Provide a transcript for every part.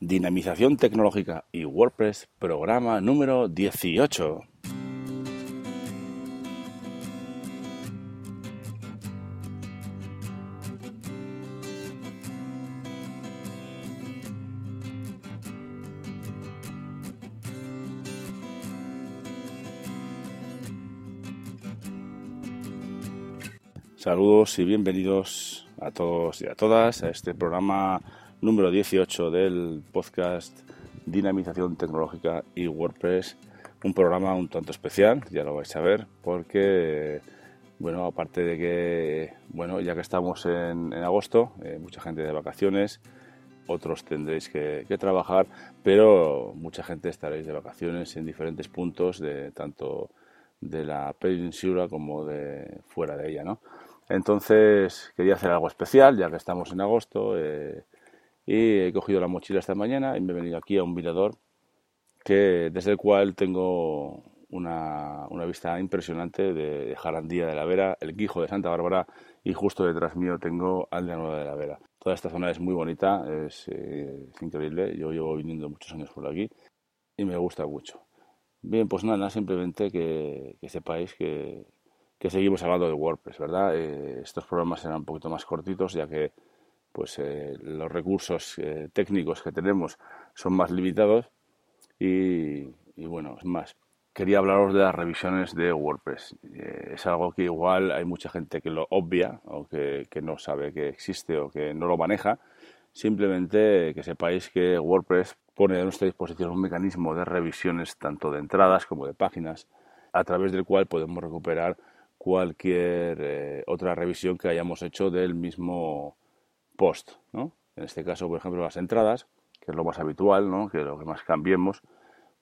Dinamización Tecnológica y WordPress, programa número 18. Saludos y bienvenidos a todos y a todas a este programa número 18 del podcast Dinamización Tecnológica y WordPress. Un programa un tanto especial, ya lo vais a ver, porque, bueno, aparte de que, bueno, ya que estamos en, agosto, eh, mucha gente de vacaciones, otros tendréis que, trabajar, pero mucha gente estaréis de vacaciones en diferentes puntos, de tanto de la península como de fuera de ella, ¿no? Entonces quería hacer algo especial, ya que estamos en agosto, eh, y he cogido la mochila esta mañana y me he venido aquí a un mirador que, desde el cual tengo una, una vista impresionante de Jarandía de la Vera, el Quijo de Santa Bárbara y justo detrás mío tengo Aldea Nueva de la Vera. Toda esta zona es muy bonita, es, eh, increíble, yo llevo viniendo muchos años por aquí y me gusta mucho. Bien, pues nada, simplemente que, sepáis que, que, seguimos hablando de WordPress, ¿verdad? Eh, estos programas serán un poquito más cortitos ya que pues eh, los recursos eh, técnicos que tenemos son más limitados y, bueno, es más, quería hablaros de las revisiones de WordPress. Eh, es algo que igual hay mucha gente que lo obvia o que, que, no sabe que existe o que no lo maneja. Simplemente que sepáis que WordPress pone a nuestra disposición un mecanismo de revisiones tanto de entradas como de páginas a través del cual podemos recuperar cualquier otra revisión que hayamos hecho del mismo post, ¿no? En este caso, por ejemplo, las entradas, que es lo más habitual, ¿no? Que lo que más cambiemos,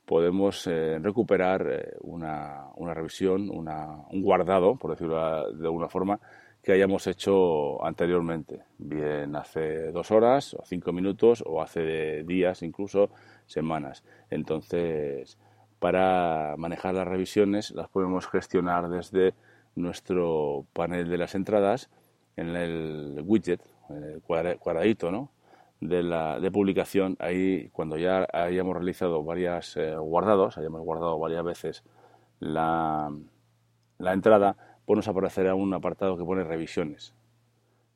podemos eh, recuperar eh, una, una, revisión, una, un guardado, por decirlo de alguna forma, que hayamos hecho anteriormente, bien hace dos horas o cinco minutos o hace días, incluso semanas. Entonces, para manejar las revisiones las podemos gestionar desde nuestro panel de las entradas en el widget el cuadradito, ¿no? De, la, de publicación, ahí cuando ya hayamos realizado varias eh, guardados, hayamos guardado varias veces la, la entrada, pues nos aparecerá un apartado que pone revisiones.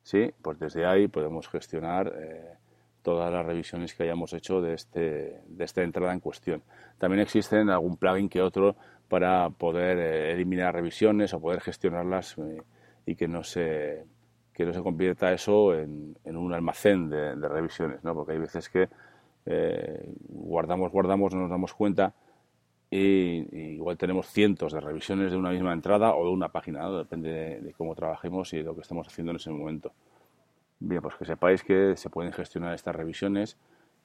¿Sí? Pues desde ahí podemos gestionar eh, todas las revisiones que hayamos hecho de, este, de esta entrada en cuestión. También existen algún plugin que otro para poder eh, eliminar revisiones o poder gestionarlas y que no se que no se convierta eso en, un almacén de, revisiones, ¿no? Porque hay veces que eh, guardamos, guardamos, no nos damos cuenta y, igual tenemos cientos de revisiones de una misma entrada o de una página, depende de, cómo trabajemos y de lo que estamos haciendo en ese momento. Bien, pues que sepáis que se pueden gestionar estas revisiones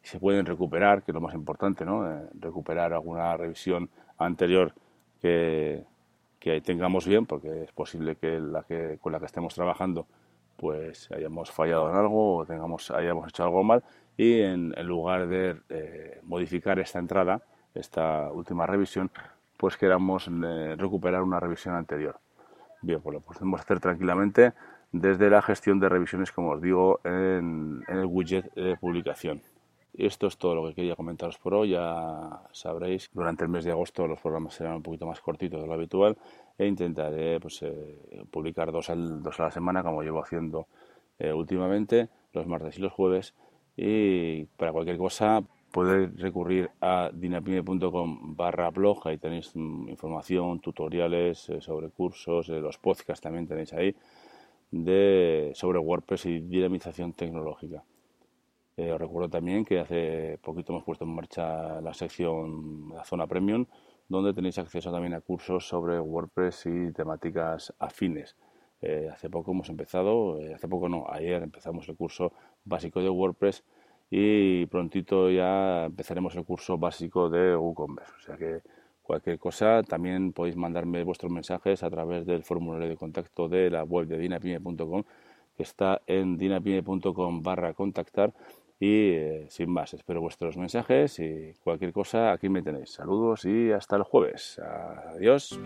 se pueden recuperar, que es lo más importante, ¿no? Eh, recuperar alguna revisión anterior que, que tengamos bien, porque es posible que la que con la que estemos trabajando pues hayamos fallado en algo o tengamos, hayamos hecho algo mal y en, lugar de eh, modificar esta entrada, esta última revisión, pues queramos eh, recuperar una revisión anterior. Bien, pues lo podemos hacer tranquilamente desde la gestión de revisiones, como os digo, en, en el widget de publicación. Esto es todo lo que quería comentaros por hoy. Ya sabréis, durante el mes de agosto los programas serán un poquito más cortitos de lo habitual e intentaré pues, eh, publicar dos, al, dos a la semana como llevo haciendo eh, últimamente, los martes y los jueves. Y para cualquier cosa podéis recurrir a dinapime.com barra blog, ahí tenéis mm, información, tutoriales eh, sobre cursos, los podcasts también tenéis ahí, de, sobre WordPress y dinamización tecnológica. Os recuerdo también que hace poquito hemos puesto en marcha la sección, la zona premium, donde tenéis acceso también a cursos sobre WordPress y temáticas afines. Eh, hace poco hemos empezado, eh, hace poco no, ayer empezamos el curso básico de WordPress y prontito ya empezaremos el curso básico de WooCommerce. O sea que cualquier cosa también podéis mandarme vuestros mensajes a través del formulario de contacto de la web de dinapime.com que está en dinapime.com barra contactar y eh, sin más, espero vuestros mensajes y cualquier cosa aquí me tenéis. Saludos y hasta el jueves. Adiós.